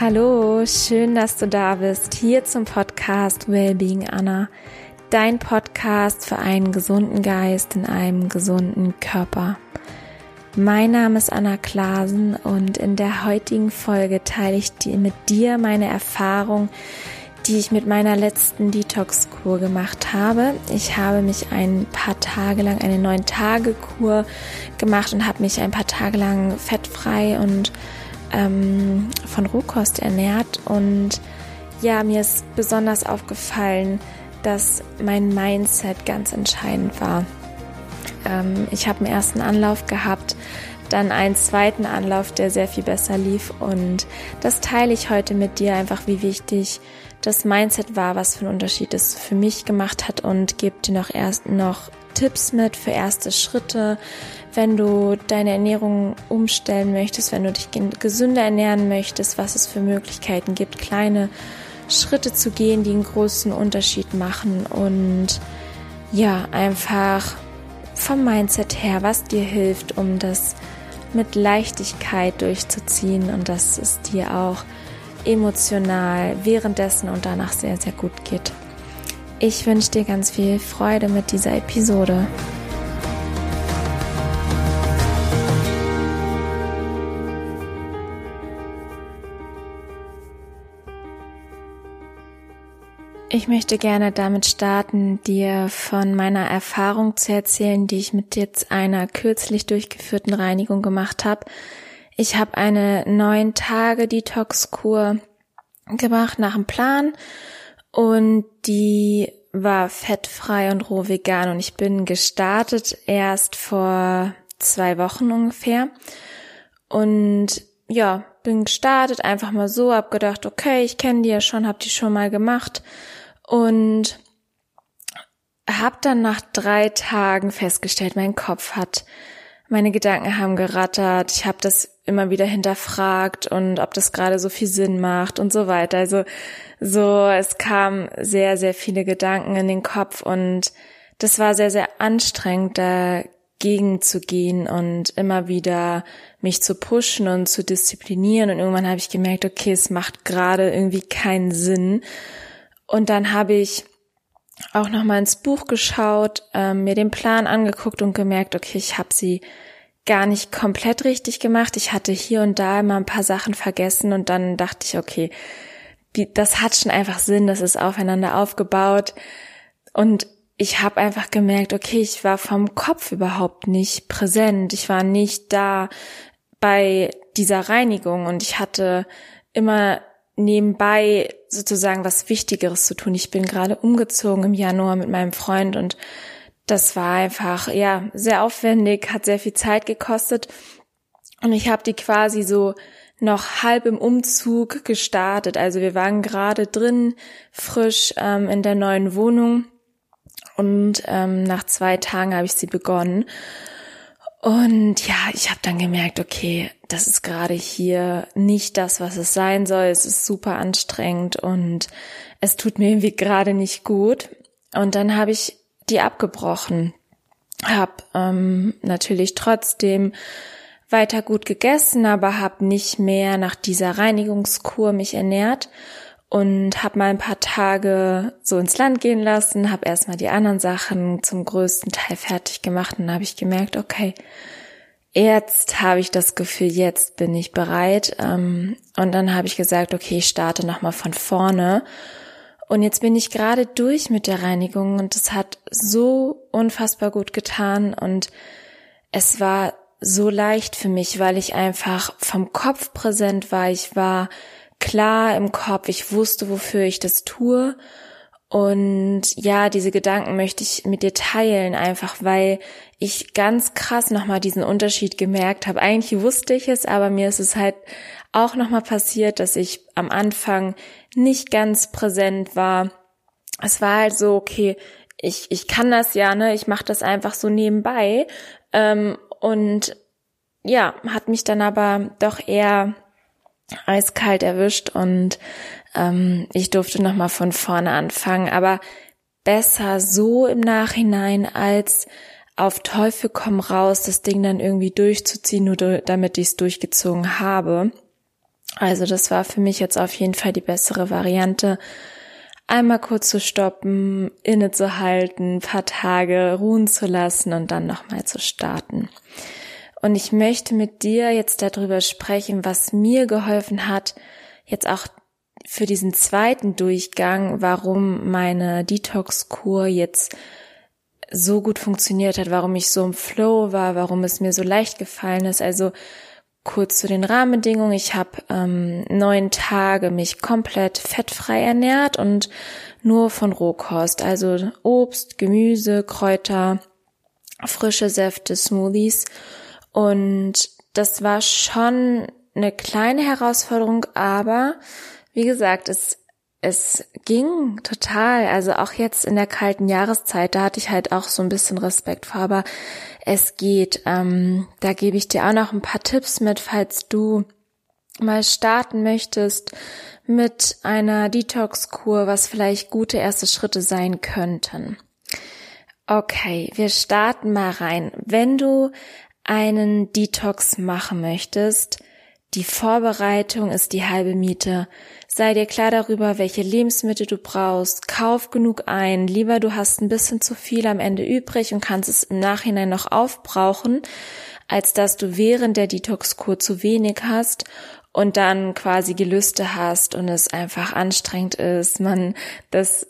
Hallo, schön, dass du da bist, hier zum Podcast Wellbeing Anna, dein Podcast für einen gesunden Geist in einem gesunden Körper. Mein Name ist Anna Klasen und in der heutigen Folge teile ich mit dir meine Erfahrung, die ich mit meiner letzten Detox-Kur gemacht habe. Ich habe mich ein paar Tage lang eine neun Tage Kur gemacht und habe mich ein paar Tage lang fettfrei und ähm, von Rohkost ernährt und ja, mir ist besonders aufgefallen, dass mein Mindset ganz entscheidend war. Ähm, ich habe einen ersten Anlauf gehabt, dann einen zweiten Anlauf, der sehr viel besser lief und das teile ich heute mit dir einfach, wie wichtig das Mindset war, was für einen Unterschied es für mich gemacht hat und gebe dir noch erst noch Tipps mit für erste Schritte, wenn du deine Ernährung umstellen möchtest, wenn du dich gesünder ernähren möchtest, was es für Möglichkeiten gibt, kleine Schritte zu gehen, die einen großen Unterschied machen und ja, einfach vom Mindset her, was dir hilft, um das mit Leichtigkeit durchzuziehen und dass es dir auch emotional währenddessen und danach sehr, sehr gut geht. Ich wünsche dir ganz viel Freude mit dieser Episode. Ich möchte gerne damit starten, dir von meiner Erfahrung zu erzählen, die ich mit jetzt einer kürzlich durchgeführten Reinigung gemacht habe. Ich habe eine neun Tage Detox-Kur gemacht nach dem Plan und die war fettfrei und roh vegan und ich bin gestartet erst vor zwei Wochen ungefähr und ja, bin gestartet, einfach mal so, hab gedacht, okay, ich kenne die ja schon, hab die schon mal gemacht und hab dann nach drei Tagen festgestellt, mein Kopf hat, meine Gedanken haben gerattert, ich habe das immer wieder hinterfragt und ob das gerade so viel Sinn macht und so weiter. Also so, es kamen sehr, sehr viele Gedanken in den Kopf und das war sehr, sehr anstrengend, dagegen zu gehen und immer wieder mich zu pushen und zu disziplinieren. Und irgendwann habe ich gemerkt, okay, es macht gerade irgendwie keinen Sinn. Und dann habe ich auch noch mal ins Buch geschaut, ähm, mir den Plan angeguckt und gemerkt, okay, ich habe sie gar nicht komplett richtig gemacht. Ich hatte hier und da immer ein paar Sachen vergessen und dann dachte ich, okay, das hat schon einfach Sinn, das ist aufeinander aufgebaut. Und ich habe einfach gemerkt, okay, ich war vom Kopf überhaupt nicht präsent. Ich war nicht da bei dieser Reinigung und ich hatte immer nebenbei sozusagen was Wichtigeres zu tun. Ich bin gerade umgezogen im Januar mit meinem Freund und das war einfach, ja, sehr aufwendig, hat sehr viel Zeit gekostet. Und ich habe die quasi so noch halb im Umzug gestartet. Also wir waren gerade drin, frisch ähm, in der neuen Wohnung. Und ähm, nach zwei Tagen habe ich sie begonnen. Und ja, ich habe dann gemerkt, okay, das ist gerade hier nicht das, was es sein soll. Es ist super anstrengend und es tut mir irgendwie gerade nicht gut. Und dann habe ich die abgebrochen. Hab ähm, natürlich trotzdem weiter gut gegessen, aber hab nicht mehr nach dieser Reinigungskur mich ernährt und hab mal ein paar Tage so ins Land gehen lassen, hab erstmal die anderen Sachen zum größten Teil fertig gemacht und dann habe ich gemerkt, okay, jetzt habe ich das Gefühl, jetzt bin ich bereit. Ähm, und dann habe ich gesagt, okay, ich starte nochmal von vorne und jetzt bin ich gerade durch mit der Reinigung und es hat so unfassbar gut getan und es war so leicht für mich, weil ich einfach vom Kopf präsent war. Ich war klar im Kopf. Ich wusste, wofür ich das tue. Und ja, diese Gedanken möchte ich mit dir teilen, einfach weil ich ganz krass nochmal diesen Unterschied gemerkt habe. Eigentlich wusste ich es, aber mir ist es halt auch nochmal passiert, dass ich am Anfang nicht ganz präsent war. Es war halt so, okay, ich, ich kann das ja, ne, ich mache das einfach so nebenbei. Ähm, und ja, hat mich dann aber doch eher eiskalt erwischt und ähm, ich durfte nochmal von vorne anfangen. Aber besser so im Nachhinein als auf Teufel komm raus, das Ding dann irgendwie durchzuziehen, nur damit ich es durchgezogen habe. Also das war für mich jetzt auf jeden Fall die bessere Variante. Einmal kurz zu stoppen, innezuhalten, paar Tage ruhen zu lassen und dann nochmal zu starten. Und ich möchte mit dir jetzt darüber sprechen, was mir geholfen hat, jetzt auch für diesen zweiten Durchgang, warum meine Detox-Kur jetzt so gut funktioniert hat, warum ich so im Flow war, warum es mir so leicht gefallen ist. Also kurz zu den Rahmenbedingungen. Ich habe ähm, neun Tage mich komplett fettfrei ernährt und nur von Rohkost, also Obst, Gemüse, Kräuter, frische Säfte, Smoothies. Und das war schon eine kleine Herausforderung, aber wie gesagt, es es ging total. Also auch jetzt in der kalten Jahreszeit, da hatte ich halt auch so ein bisschen Respekt vor, aber es geht. Ähm, da gebe ich dir auch noch ein paar Tipps mit, falls du mal starten möchtest mit einer Detox-Kur, was vielleicht gute erste Schritte sein könnten. Okay, wir starten mal rein. Wenn du einen Detox machen möchtest, die Vorbereitung ist die halbe Miete. Sei dir klar darüber, welche Lebensmittel du brauchst. Kauf genug ein. Lieber du hast ein bisschen zu viel am Ende übrig und kannst es im Nachhinein noch aufbrauchen, als dass du während der Detox-Kur zu wenig hast und dann quasi Gelüste hast und es einfach anstrengend ist. Man, das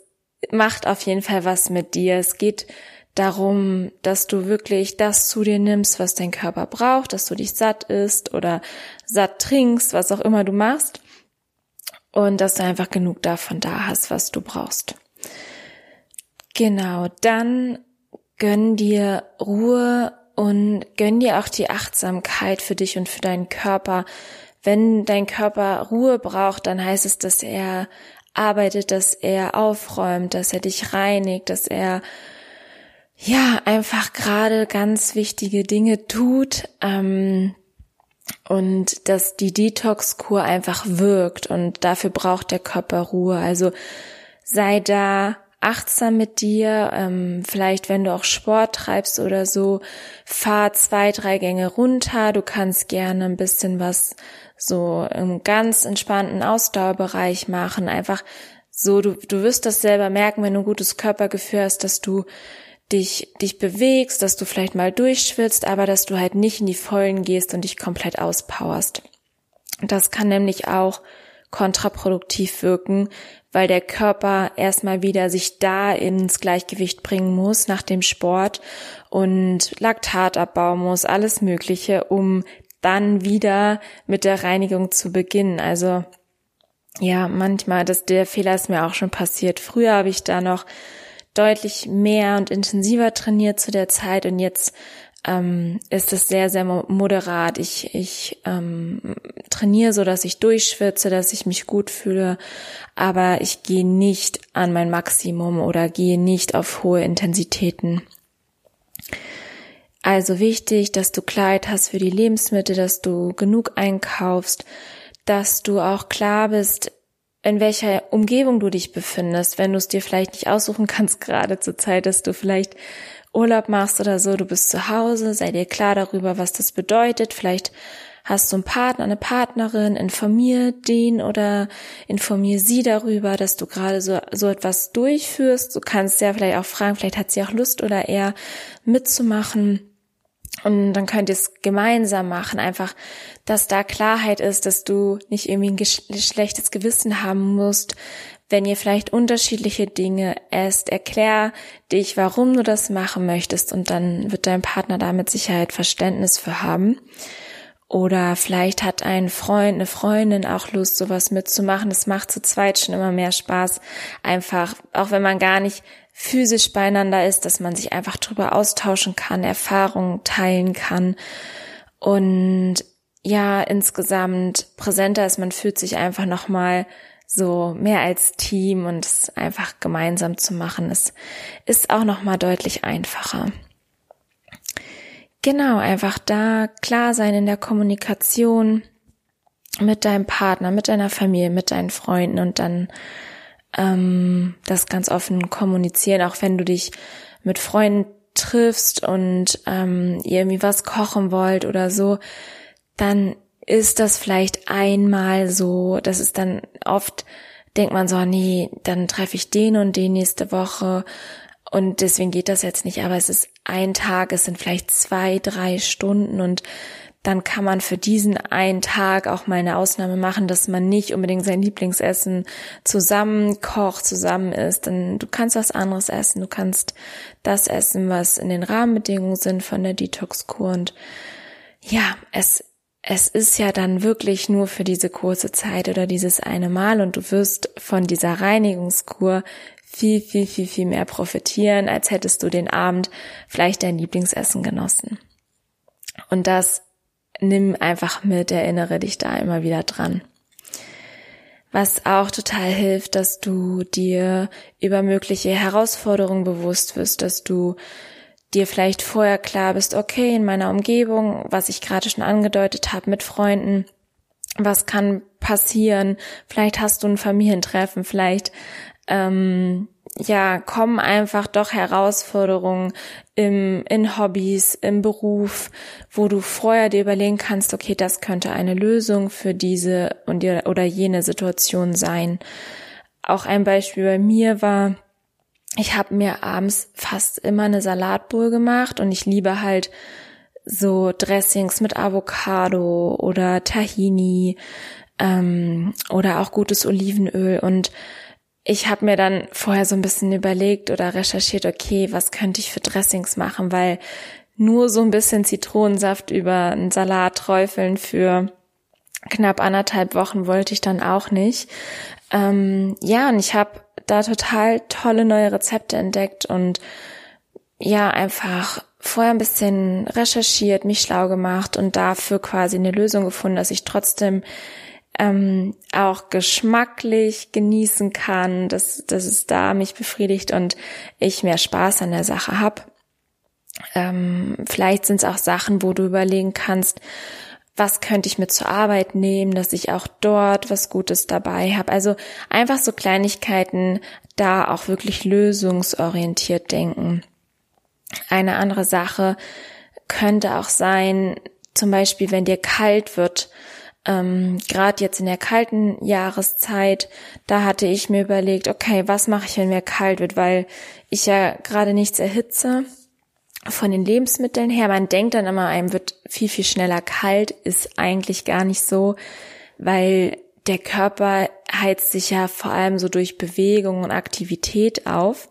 macht auf jeden Fall was mit dir. Es geht darum, dass du wirklich das zu dir nimmst, was dein Körper braucht, dass du dich satt isst oder satt trinkst, was auch immer du machst und dass du einfach genug davon da hast, was du brauchst. Genau, dann gönn dir Ruhe und gönn dir auch die Achtsamkeit für dich und für deinen Körper. Wenn dein Körper Ruhe braucht, dann heißt es, dass er arbeitet, dass er aufräumt, dass er dich reinigt, dass er ja einfach gerade ganz wichtige Dinge tut. Ähm, und dass die Detox-Kur einfach wirkt und dafür braucht der Körper Ruhe. Also sei da achtsam mit dir, ähm, vielleicht wenn du auch Sport treibst oder so, fahr zwei, drei Gänge runter. Du kannst gerne ein bisschen was so im ganz entspannten Ausdauerbereich machen. Einfach so, du, du wirst das selber merken, wenn du ein gutes Körpergefühl hast, dass du dich, dich bewegst, dass du vielleicht mal durchschwitzt, aber dass du halt nicht in die Vollen gehst und dich komplett auspowerst. Das kann nämlich auch kontraproduktiv wirken, weil der Körper erstmal wieder sich da ins Gleichgewicht bringen muss nach dem Sport und Laktat abbauen muss, alles Mögliche, um dann wieder mit der Reinigung zu beginnen. Also ja, manchmal, das, der Fehler ist mir auch schon passiert. Früher habe ich da noch deutlich mehr und intensiver trainiert zu der Zeit und jetzt ähm, ist es sehr, sehr moderat. Ich, ich ähm, trainiere so, dass ich durchschwitze, dass ich mich gut fühle, aber ich gehe nicht an mein Maximum oder gehe nicht auf hohe Intensitäten. Also wichtig, dass du Kleid hast für die Lebensmittel, dass du genug einkaufst, dass du auch klar bist, in welcher Umgebung du dich befindest, wenn du es dir vielleicht nicht aussuchen kannst, gerade zur Zeit, dass du vielleicht Urlaub machst oder so, du bist zu Hause, sei dir klar darüber, was das bedeutet. Vielleicht hast du einen Partner, eine Partnerin, informier den oder informier sie darüber, dass du gerade so, so etwas durchführst. Du kannst ja vielleicht auch fragen, vielleicht hat sie auch Lust oder eher mitzumachen. Und dann könnt ihr es gemeinsam machen, einfach, dass da Klarheit ist, dass du nicht irgendwie ein schlechtes Gewissen haben musst, wenn ihr vielleicht unterschiedliche Dinge esst. Erklär dich, warum du das machen möchtest und dann wird dein Partner da mit Sicherheit Verständnis für haben. Oder vielleicht hat ein Freund, eine Freundin auch Lust, sowas mitzumachen. Das macht zu zweit schon immer mehr Spaß. Einfach, auch wenn man gar nicht physisch beieinander ist, dass man sich einfach drüber austauschen kann, Erfahrungen teilen kann und ja, insgesamt präsenter ist, man fühlt sich einfach nochmal so mehr als Team und es einfach gemeinsam zu machen, ist, ist auch nochmal deutlich einfacher. Genau, einfach da klar sein in der Kommunikation mit deinem Partner, mit deiner Familie, mit deinen Freunden und dann ähm, das ganz offen kommunizieren, auch wenn du dich mit Freunden triffst und ähm, ihr irgendwie was kochen wollt oder so, dann ist das vielleicht einmal so, das ist dann oft, denkt man so, nee, dann treffe ich den und den nächste Woche. Und deswegen geht das jetzt nicht, aber es ist ein Tag, es sind vielleicht zwei, drei Stunden und dann kann man für diesen einen Tag auch mal eine Ausnahme machen, dass man nicht unbedingt sein Lieblingsessen zusammen kocht, zusammen isst. Denn du kannst was anderes essen. Du kannst das essen, was in den Rahmenbedingungen sind von der Detox-Kur. Und ja, es, es ist ja dann wirklich nur für diese kurze Zeit oder dieses eine Mal und du wirst von dieser Reinigungskur viel, viel, viel, viel mehr profitieren, als hättest du den Abend vielleicht dein Lieblingsessen genossen. Und das nimm einfach mit, erinnere dich da immer wieder dran. Was auch total hilft, dass du dir über mögliche Herausforderungen bewusst wirst, dass du dir vielleicht vorher klar bist, okay, in meiner Umgebung, was ich gerade schon angedeutet habe mit Freunden, was kann passieren? Vielleicht hast du ein Familientreffen, vielleicht ähm, ja, kommen einfach doch Herausforderungen im, in Hobbys, im Beruf, wo du vorher dir überlegen kannst, okay, das könnte eine Lösung für diese und die, oder jene Situation sein. Auch ein Beispiel bei mir war, ich habe mir abends fast immer eine Salatbowl gemacht und ich liebe halt so Dressings mit Avocado oder Tahini ähm, oder auch gutes Olivenöl und ich habe mir dann vorher so ein bisschen überlegt oder recherchiert, okay, was könnte ich für Dressings machen, weil nur so ein bisschen Zitronensaft über einen Salat träufeln für knapp anderthalb Wochen wollte ich dann auch nicht. Ähm, ja, und ich habe da total tolle neue Rezepte entdeckt und ja, einfach vorher ein bisschen recherchiert, mich schlau gemacht und dafür quasi eine Lösung gefunden, dass ich trotzdem ähm, auch geschmacklich genießen kann, dass, dass es da mich befriedigt und ich mehr Spaß an der Sache habe. Ähm, vielleicht sind es auch Sachen, wo du überlegen kannst, was könnte ich mit zur Arbeit nehmen, dass ich auch dort was Gutes dabei habe. Also einfach so Kleinigkeiten, da auch wirklich lösungsorientiert denken. Eine andere Sache könnte auch sein, zum Beispiel, wenn dir kalt wird, ähm, gerade jetzt in der kalten Jahreszeit, da hatte ich mir überlegt, okay, was mache ich, wenn mir kalt wird, weil ich ja gerade nichts erhitze von den Lebensmitteln her. Man denkt dann immer, einem wird viel, viel schneller kalt, ist eigentlich gar nicht so, weil der Körper heizt sich ja vor allem so durch Bewegung und Aktivität auf.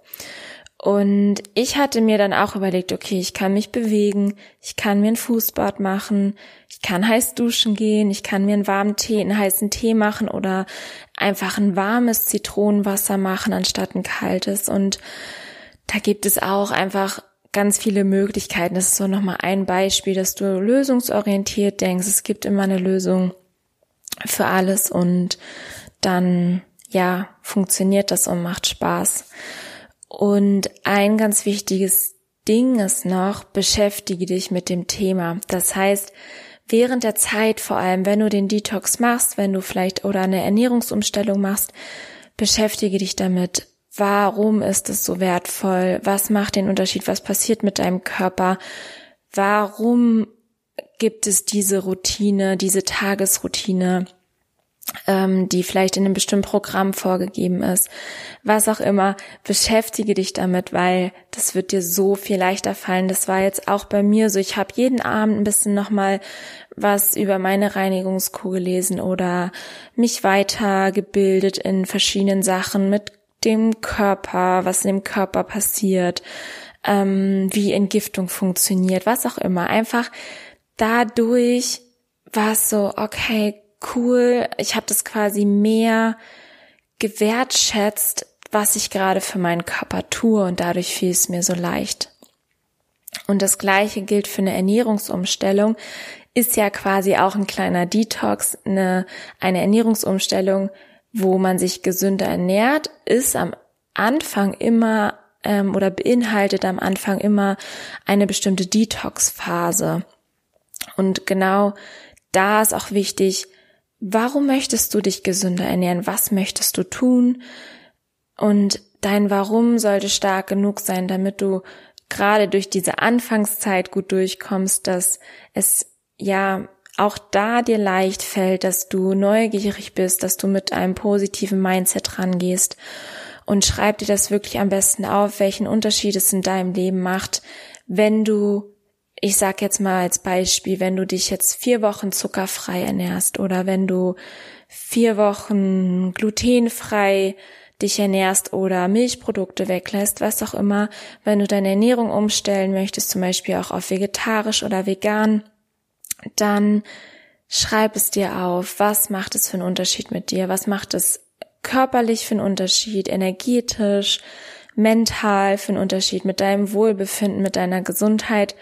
Und ich hatte mir dann auch überlegt, okay, ich kann mich bewegen, ich kann mir ein Fußbad machen, ich kann heiß duschen gehen, ich kann mir einen warmen Tee, einen heißen Tee machen oder einfach ein warmes Zitronenwasser machen anstatt ein kaltes. Und da gibt es auch einfach ganz viele Möglichkeiten. Das ist so nochmal ein Beispiel, dass du lösungsorientiert denkst. Es gibt immer eine Lösung für alles und dann, ja, funktioniert das und macht Spaß. Und ein ganz wichtiges Ding ist noch, beschäftige dich mit dem Thema. Das heißt, während der Zeit, vor allem wenn du den Detox machst, wenn du vielleicht oder eine Ernährungsumstellung machst, beschäftige dich damit. Warum ist es so wertvoll? Was macht den Unterschied? Was passiert mit deinem Körper? Warum gibt es diese Routine, diese Tagesroutine? Ähm, die vielleicht in einem bestimmten Programm vorgegeben ist, was auch immer, beschäftige dich damit, weil das wird dir so viel leichter fallen. Das war jetzt auch bei mir so. Ich habe jeden Abend ein bisschen nochmal was über meine Reinigungskur gelesen oder mich weitergebildet in verschiedenen Sachen mit dem Körper, was in dem Körper passiert, ähm, wie Entgiftung funktioniert, was auch immer. Einfach dadurch war es so, okay, cool, ich habe das quasi mehr gewertschätzt, was ich gerade für meinen Körper tue und dadurch fiel es mir so leicht. Und das gleiche gilt für eine Ernährungsumstellung, ist ja quasi auch ein kleiner Detox, eine, eine Ernährungsumstellung, wo man sich gesünder ernährt, ist am Anfang immer ähm, oder beinhaltet am Anfang immer eine bestimmte Detox-Phase. Und genau da ist auch wichtig, Warum möchtest du dich gesünder ernähren? Was möchtest du tun? Und dein Warum sollte stark genug sein, damit du gerade durch diese Anfangszeit gut durchkommst, dass es ja auch da dir leicht fällt, dass du neugierig bist, dass du mit einem positiven Mindset rangehst und schreib dir das wirklich am besten auf, welchen Unterschied es in deinem Leben macht, wenn du, ich sag jetzt mal als Beispiel, wenn du dich jetzt vier Wochen zuckerfrei ernährst oder wenn du vier Wochen glutenfrei dich ernährst oder Milchprodukte weglässt, was auch immer, wenn du deine Ernährung umstellen möchtest, zum Beispiel auch auf vegetarisch oder vegan, dann schreib es dir auf. Was macht es für einen Unterschied mit dir? Was macht es körperlich für einen Unterschied? Energetisch, mental für einen Unterschied mit deinem Wohlbefinden, mit deiner Gesundheit?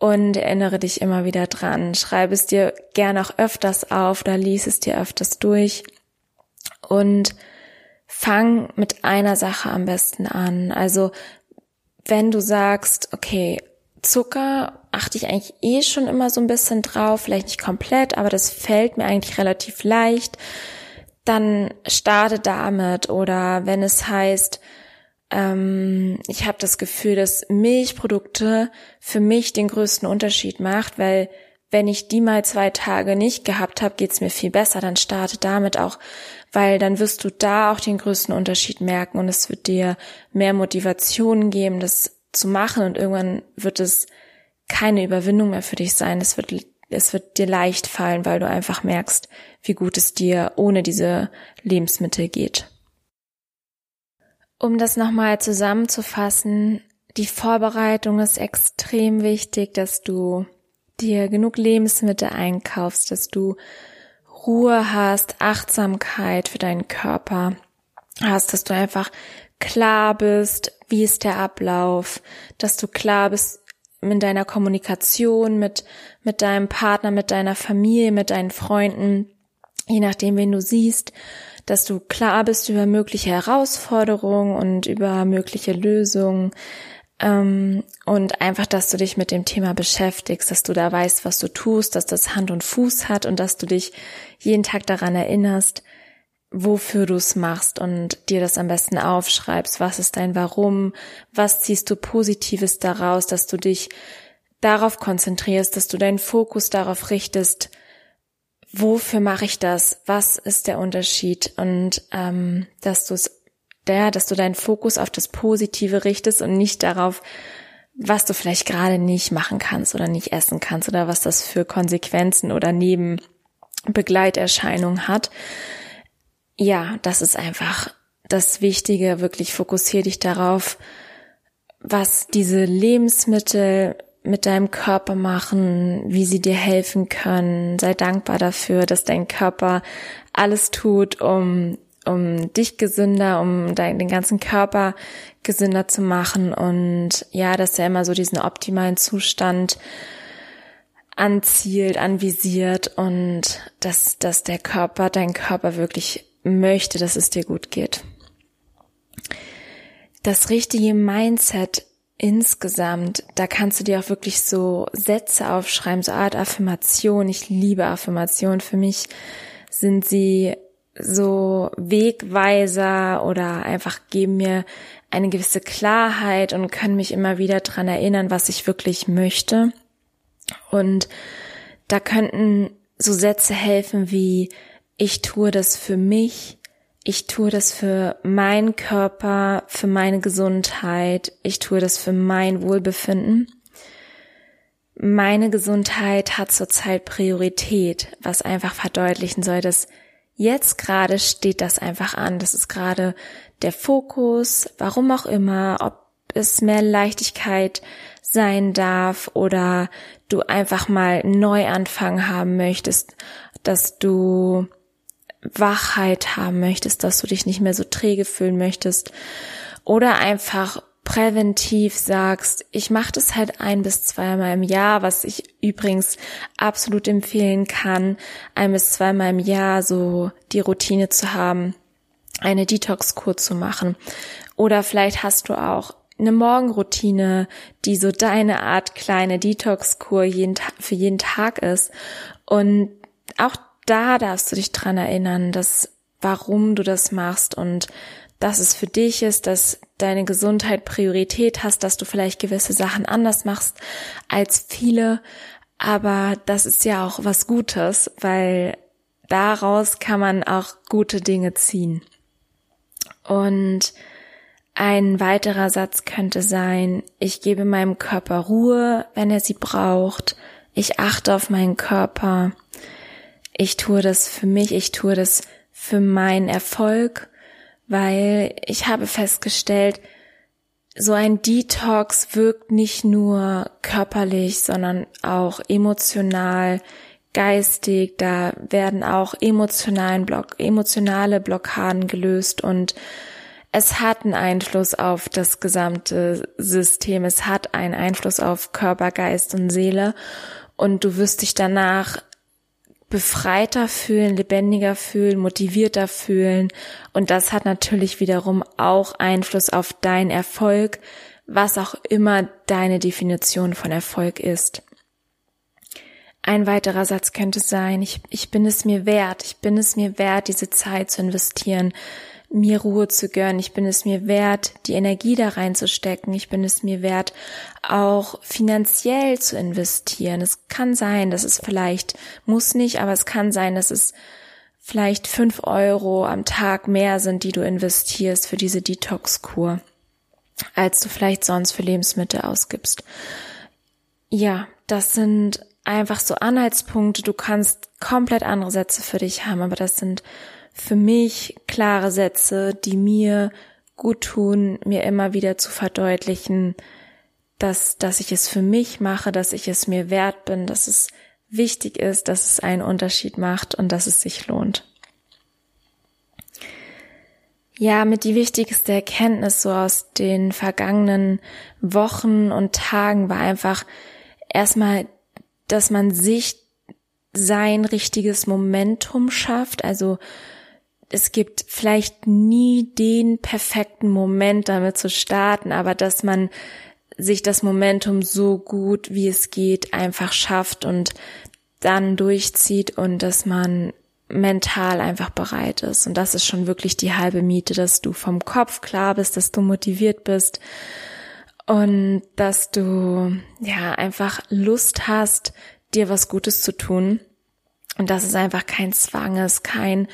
Und erinnere dich immer wieder dran. Schreib es dir gern auch öfters auf oder lies es dir öfters durch. Und fang mit einer Sache am besten an. Also wenn du sagst, okay, Zucker achte ich eigentlich eh schon immer so ein bisschen drauf, vielleicht nicht komplett, aber das fällt mir eigentlich relativ leicht, dann starte damit. Oder wenn es heißt, ähm, ich habe das Gefühl, dass Milchprodukte für mich den größten Unterschied macht, weil wenn ich die mal zwei Tage nicht gehabt habe, geht's mir viel besser. Dann starte damit auch weil dann wirst du da auch den größten Unterschied merken und es wird dir mehr Motivation geben, das zu machen und irgendwann wird es keine Überwindung mehr für dich sein. Es wird, es wird dir leicht fallen, weil du einfach merkst, wie gut es dir ohne diese Lebensmittel geht. Um das nochmal zusammenzufassen, die Vorbereitung ist extrem wichtig, dass du dir genug Lebensmittel einkaufst, dass du Ruhe hast, Achtsamkeit für deinen Körper hast, dass du einfach klar bist, wie ist der Ablauf, dass du klar bist in deiner Kommunikation mit, mit deinem Partner, mit deiner Familie, mit deinen Freunden, je nachdem, wen du siehst, dass du klar bist über mögliche Herausforderungen und über mögliche Lösungen, ähm, und einfach, dass du dich mit dem Thema beschäftigst, dass du da weißt, was du tust, dass das Hand und Fuß hat und dass du dich jeden Tag daran erinnerst, wofür du es machst und dir das am besten aufschreibst. Was ist dein Warum? Was ziehst du Positives daraus, dass du dich darauf konzentrierst, dass du deinen Fokus darauf richtest, wofür mache ich das? Was ist der Unterschied? Und ähm, dass du es der, dass du deinen Fokus auf das Positive richtest und nicht darauf, was du vielleicht gerade nicht machen kannst oder nicht essen kannst oder was das für Konsequenzen oder Nebenbegleiterscheinungen hat. Ja, das ist einfach das Wichtige. Wirklich fokussier dich darauf, was diese Lebensmittel mit deinem Körper machen, wie sie dir helfen können. Sei dankbar dafür, dass dein Körper alles tut, um um dich gesünder, um dein, den ganzen Körper gesünder zu machen und ja, dass er immer so diesen optimalen Zustand anzielt, anvisiert und dass, dass der Körper, dein Körper wirklich möchte, dass es dir gut geht. Das richtige Mindset insgesamt, da kannst du dir auch wirklich so Sätze aufschreiben, so Art Affirmation. Ich liebe Affirmation. Für mich sind sie so Wegweiser oder einfach geben mir eine gewisse Klarheit und können mich immer wieder dran erinnern, was ich wirklich möchte. Und da könnten so Sätze helfen wie, ich tue das für mich, ich tue das für meinen Körper, für meine Gesundheit, ich tue das für mein Wohlbefinden. Meine Gesundheit hat zurzeit Priorität, was einfach verdeutlichen soll, dass Jetzt gerade steht das einfach an. Das ist gerade der Fokus, warum auch immer, ob es mehr Leichtigkeit sein darf oder du einfach mal Neuanfang haben möchtest, dass du Wachheit haben möchtest, dass du dich nicht mehr so träge fühlen möchtest oder einfach präventiv sagst, ich mache das halt ein bis zweimal im Jahr, was ich übrigens absolut empfehlen kann, ein bis zweimal im Jahr so die Routine zu haben, eine Detox-Kur zu machen. Oder vielleicht hast du auch eine Morgenroutine, die so deine Art kleine Detox-Kur jeden, für jeden Tag ist. Und auch da darfst du dich dran erinnern, dass warum du das machst und dass es für dich ist, dass deine Gesundheit Priorität hast, dass du vielleicht gewisse Sachen anders machst als viele, Aber das ist ja auch was Gutes, weil daraus kann man auch gute Dinge ziehen. Und ein weiterer Satz könnte sein, ich gebe meinem Körper Ruhe, wenn er sie braucht. Ich achte auf meinen Körper. Ich tue das für mich, ich tue das für meinen Erfolg, weil ich habe festgestellt, so ein Detox wirkt nicht nur körperlich, sondern auch emotional, geistig. Da werden auch emotionalen Block, emotionale Blockaden gelöst und es hat einen Einfluss auf das gesamte System. Es hat einen Einfluss auf Körper, Geist und Seele. Und du wirst dich danach befreiter fühlen, lebendiger fühlen, motivierter fühlen. Und das hat natürlich wiederum auch Einfluss auf deinen Erfolg, was auch immer deine Definition von Erfolg ist. Ein weiterer Satz könnte sein, ich, ich bin es mir wert, ich bin es mir wert, diese Zeit zu investieren, mir Ruhe zu gönnen. Ich bin es mir wert, die Energie da reinzustecken. Ich bin es mir wert, auch finanziell zu investieren. Es kann sein, dass es vielleicht, muss nicht, aber es kann sein, dass es vielleicht fünf Euro am Tag mehr sind, die du investierst für diese Detox-Kur, als du vielleicht sonst für Lebensmittel ausgibst. Ja, das sind einfach so Anhaltspunkte. Du kannst komplett andere Sätze für dich haben, aber das sind für mich klare Sätze, die mir gut tun, mir immer wieder zu verdeutlichen, dass, dass ich es für mich mache, dass ich es mir wert bin, dass es wichtig ist, dass es einen Unterschied macht und dass es sich lohnt. Ja, mit die wichtigste Erkenntnis so aus den vergangenen Wochen und Tagen war einfach erstmal, dass man sich sein richtiges Momentum schafft, also es gibt vielleicht nie den perfekten Moment damit zu starten, aber dass man sich das Momentum so gut wie es geht einfach schafft und dann durchzieht und dass man mental einfach bereit ist. Und das ist schon wirklich die halbe Miete, dass du vom Kopf klar bist, dass du motiviert bist und dass du ja einfach Lust hast, dir was Gutes zu tun. Und dass es einfach kein Zwang ist, kein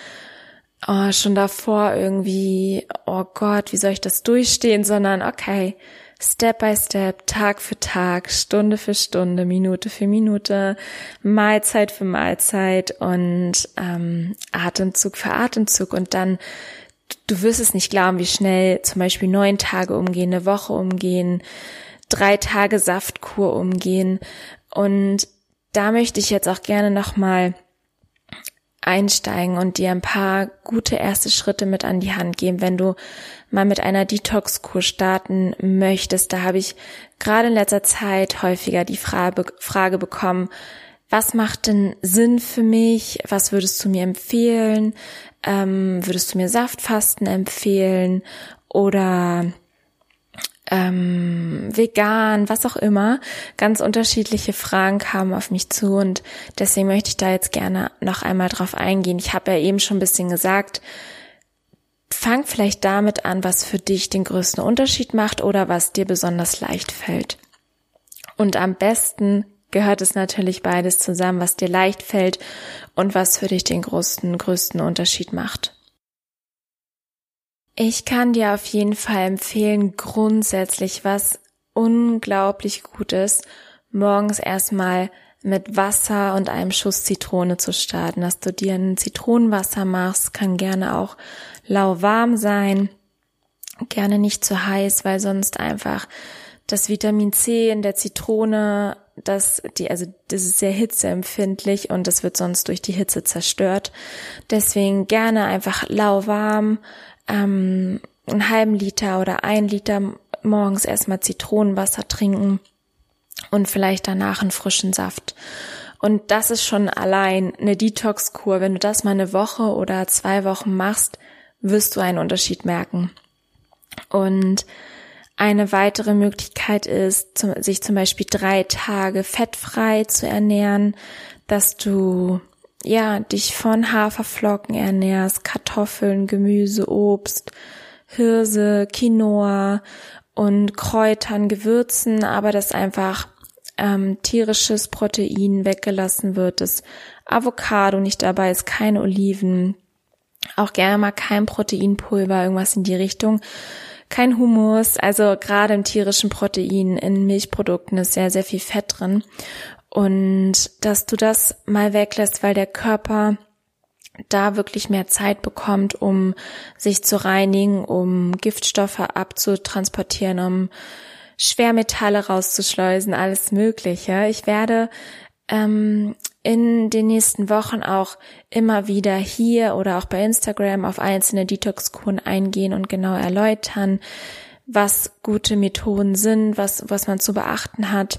oh, schon davor irgendwie, oh Gott, wie soll ich das durchstehen, sondern okay, Step by Step, Tag für Tag, Stunde für Stunde, Minute für Minute, Mahlzeit für Mahlzeit und ähm, Atemzug für Atemzug. Und dann du wirst es nicht glauben, wie schnell zum Beispiel neun Tage umgehen, eine Woche umgehen, drei Tage Saftkur umgehen. Und da möchte ich jetzt auch gerne nochmal einsteigen und dir ein paar gute erste Schritte mit an die Hand geben, wenn du mal mit einer Detox-Kur starten möchtest. Da habe ich gerade in letzter Zeit häufiger die Frage, bekommen, was macht denn Sinn für mich? Was würdest du mir empfehlen? Ähm, würdest du mir Saftfasten empfehlen? Oder ähm, vegan, was auch immer. Ganz unterschiedliche Fragen kamen auf mich zu und deswegen möchte ich da jetzt gerne noch einmal drauf eingehen. Ich habe ja eben schon ein bisschen gesagt, fang vielleicht damit an, was für dich den größten Unterschied macht oder was dir besonders leicht fällt. Und am besten gehört es natürlich beides zusammen, was dir leicht fällt und was für dich den größten, größten Unterschied macht. Ich kann dir auf jeden Fall empfehlen, grundsätzlich was unglaublich gut ist, morgens erstmal mit Wasser und einem Schuss Zitrone zu starten, dass du dir ein Zitronenwasser machst, kann gerne auch lauwarm sein, gerne nicht zu heiß, weil sonst einfach das Vitamin C in der Zitrone, das, die, also, das ist sehr hitzeempfindlich und das wird sonst durch die Hitze zerstört. Deswegen gerne einfach lauwarm, ähm, einen halben Liter oder ein Liter morgens erstmal Zitronenwasser trinken und vielleicht danach einen frischen Saft. Und das ist schon allein eine Detox-Kur. Wenn du das mal eine Woche oder zwei Wochen machst, wirst du einen Unterschied merken. Und eine weitere Möglichkeit ist, sich zum Beispiel drei Tage fettfrei zu ernähren, dass du ja, dich von Haferflocken ernährst, Kartoffeln, Gemüse, Obst, Hirse, Quinoa und Kräutern, Gewürzen, aber das einfach ähm, tierisches Protein weggelassen wird, dass Avocado nicht dabei ist, keine Oliven, auch gerne mal kein Proteinpulver, irgendwas in die Richtung, kein Hummus, also gerade im tierischen Protein, in Milchprodukten ist sehr, sehr viel Fett drin. Und dass du das mal weglässt, weil der Körper da wirklich mehr Zeit bekommt, um sich zu reinigen, um Giftstoffe abzutransportieren, um Schwermetalle rauszuschleusen, alles Mögliche. Ich werde ähm, in den nächsten Wochen auch immer wieder hier oder auch bei Instagram auf einzelne Detox-Kuren eingehen und genau erläutern, was gute Methoden sind, was, was man zu beachten hat,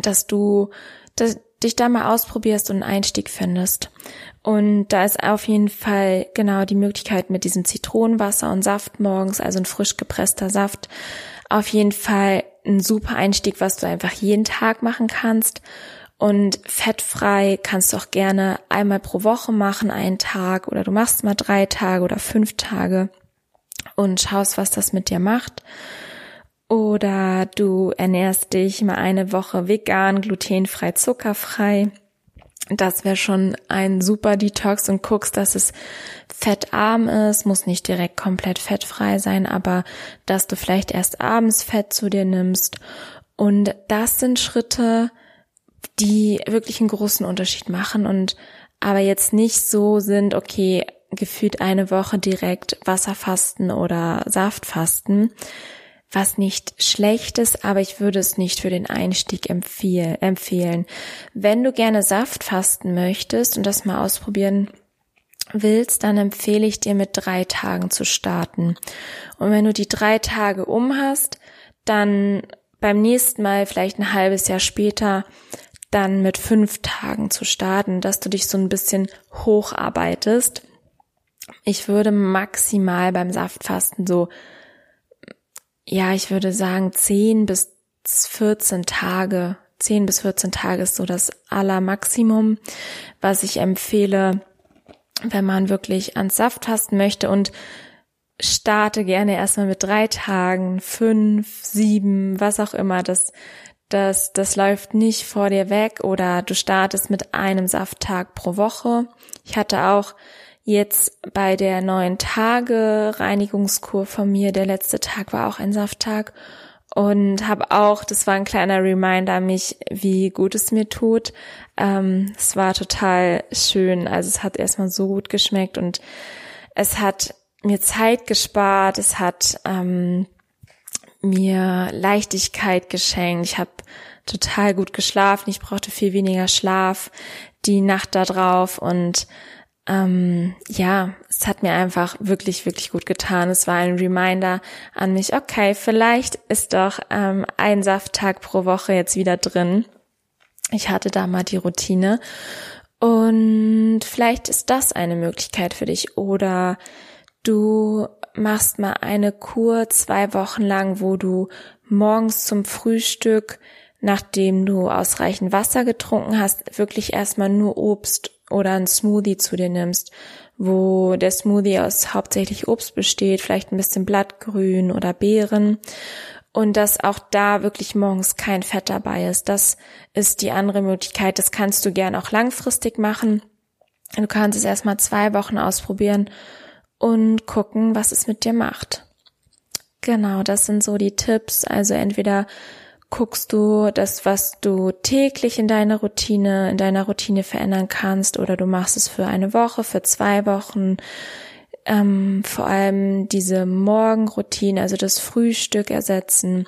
dass du dass, dich da mal ausprobierst und einen Einstieg findest. Und da ist auf jeden Fall genau die Möglichkeit mit diesem Zitronenwasser und Saft morgens, also ein frisch gepresster Saft, auf jeden Fall ein super Einstieg, was du einfach jeden Tag machen kannst. Und fettfrei kannst du auch gerne einmal pro Woche machen, einen Tag, oder du machst mal drei Tage oder fünf Tage und schaust, was das mit dir macht. Oder du ernährst dich mal eine Woche vegan, glutenfrei, zuckerfrei. Das wäre schon ein super Detox und guckst, dass es fettarm ist, muss nicht direkt komplett fettfrei sein, aber dass du vielleicht erst abends Fett zu dir nimmst. Und das sind Schritte, die wirklich einen großen Unterschied machen und aber jetzt nicht so sind, okay, gefühlt eine Woche direkt Wasserfasten oder Saftfasten, was nicht schlecht ist, aber ich würde es nicht für den Einstieg empfehlen. Wenn du gerne Saft fasten möchtest und das mal ausprobieren willst, dann empfehle ich dir mit drei Tagen zu starten. Und wenn du die drei Tage um hast, dann beim nächsten Mal, vielleicht ein halbes Jahr später, dann mit fünf Tagen zu starten, dass du dich so ein bisschen hocharbeitest. Ich würde maximal beim Saftfasten so ja, ich würde sagen, 10 bis 14 Tage, 10 bis 14 Tage ist so das Allermaximum, was ich empfehle, wenn man wirklich ans Saft fasten möchte und starte gerne erstmal mit drei Tagen, fünf, sieben, was auch immer. Das, das, das läuft nicht vor dir weg oder du startest mit einem Safttag pro Woche. Ich hatte auch Jetzt bei der neuen Tage Reinigungskur von mir, der letzte Tag war auch ein Safttag und habe auch, das war ein kleiner Reminder an mich, wie gut es mir tut. Ähm, es war total schön, also es hat erstmal so gut geschmeckt und es hat mir Zeit gespart, es hat ähm, mir Leichtigkeit geschenkt. Ich habe total gut geschlafen, ich brauchte viel weniger Schlaf die Nacht da drauf und ähm, ja, es hat mir einfach wirklich, wirklich gut getan. Es war ein Reminder an mich, okay, vielleicht ist doch ähm, ein Safttag pro Woche jetzt wieder drin. Ich hatte da mal die Routine. Und vielleicht ist das eine Möglichkeit für dich. Oder du machst mal eine Kur zwei Wochen lang, wo du morgens zum Frühstück, nachdem du ausreichend Wasser getrunken hast, wirklich erstmal nur Obst oder ein Smoothie zu dir nimmst, wo der Smoothie aus hauptsächlich Obst besteht, vielleicht ein bisschen Blattgrün oder Beeren und dass auch da wirklich morgens kein Fett dabei ist. Das ist die andere Möglichkeit. Das kannst du gern auch langfristig machen. Du kannst es erstmal zwei Wochen ausprobieren und gucken, was es mit dir macht. Genau, das sind so die Tipps. Also entweder guckst du das, was du täglich in deiner Routine, in deiner Routine verändern kannst, oder du machst es für eine Woche, für zwei Wochen. Ähm, vor allem diese Morgenroutine, also das Frühstück ersetzen,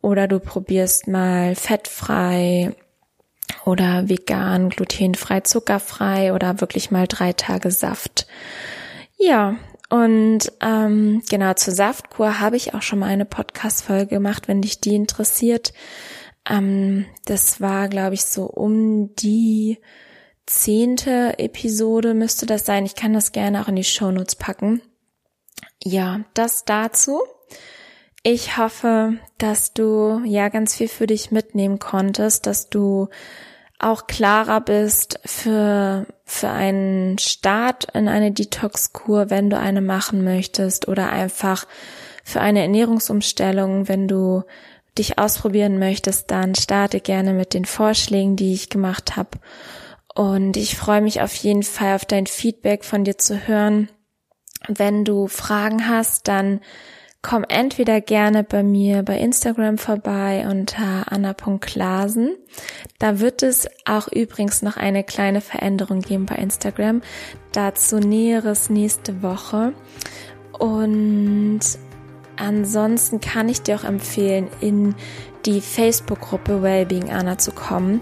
oder du probierst mal fettfrei oder vegan, glutenfrei, zuckerfrei oder wirklich mal drei Tage Saft. Ja, und ähm, genau zur Saftkur habe ich auch schon mal eine Podcast-Folge gemacht, wenn dich die interessiert. Ähm, das war, glaube ich, so um die zehnte Episode müsste das sein. Ich kann das gerne auch in die Shownotes packen. Ja, das dazu. Ich hoffe, dass du ja ganz viel für dich mitnehmen konntest, dass du auch klarer bist für, für einen Start in eine Detox-Kur, wenn du eine machen möchtest oder einfach für eine Ernährungsumstellung, wenn du dich ausprobieren möchtest, dann starte gerne mit den Vorschlägen, die ich gemacht habe. Und ich freue mich auf jeden Fall auf dein Feedback von dir zu hören. Wenn du Fragen hast, dann komm entweder gerne bei mir bei Instagram vorbei unter anna.klasen. Da wird es auch übrigens noch eine kleine Veränderung geben bei Instagram. Dazu Näheres nächste Woche. Und ansonsten kann ich dir auch empfehlen, in die Facebook-Gruppe Wellbeing Anna zu kommen.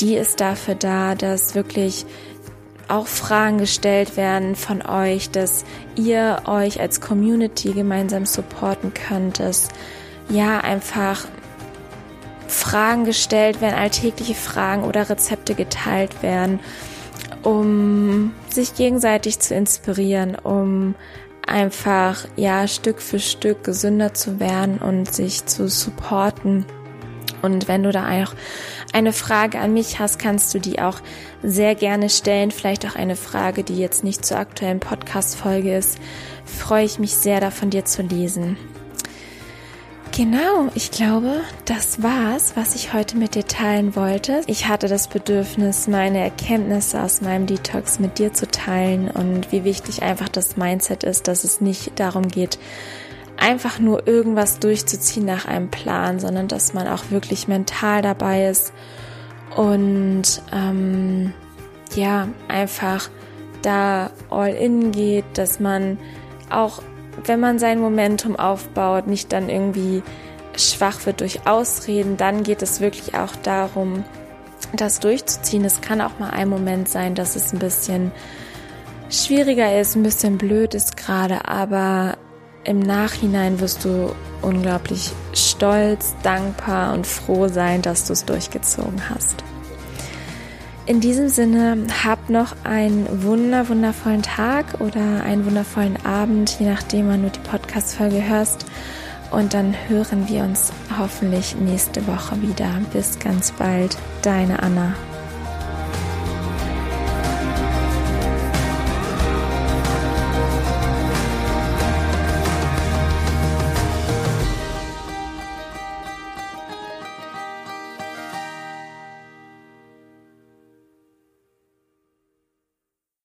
Die ist dafür da, dass wirklich auch Fragen gestellt werden von euch, dass ihr euch als Community gemeinsam supporten könnt, dass ja einfach Fragen gestellt werden, alltägliche Fragen oder Rezepte geteilt werden, um sich gegenseitig zu inspirieren, um einfach ja Stück für Stück gesünder zu werden und sich zu supporten. Und wenn du da auch eine Frage an mich hast, kannst du die auch sehr gerne stellen. Vielleicht auch eine Frage, die jetzt nicht zur aktuellen Podcast-Folge ist. Freue ich mich sehr, da von dir zu lesen. Genau, ich glaube, das war's, was ich heute mit dir teilen wollte. Ich hatte das Bedürfnis, meine Erkenntnisse aus meinem Detox mit dir zu teilen und wie wichtig einfach das Mindset ist, dass es nicht darum geht, einfach nur irgendwas durchzuziehen nach einem Plan, sondern dass man auch wirklich mental dabei ist und ähm, ja, einfach da all in geht, dass man auch, wenn man sein Momentum aufbaut, nicht dann irgendwie schwach wird durch Ausreden, dann geht es wirklich auch darum, das durchzuziehen. Es kann auch mal ein Moment sein, dass es ein bisschen schwieriger ist, ein bisschen blöd ist gerade, aber im Nachhinein wirst du unglaublich stolz, dankbar und froh sein, dass du es durchgezogen hast. In diesem Sinne, hab noch einen wunder, wundervollen Tag oder einen wundervollen Abend, je nachdem, wann du die Podcast-Folge hörst. Und dann hören wir uns hoffentlich nächste Woche wieder. Bis ganz bald, deine Anna.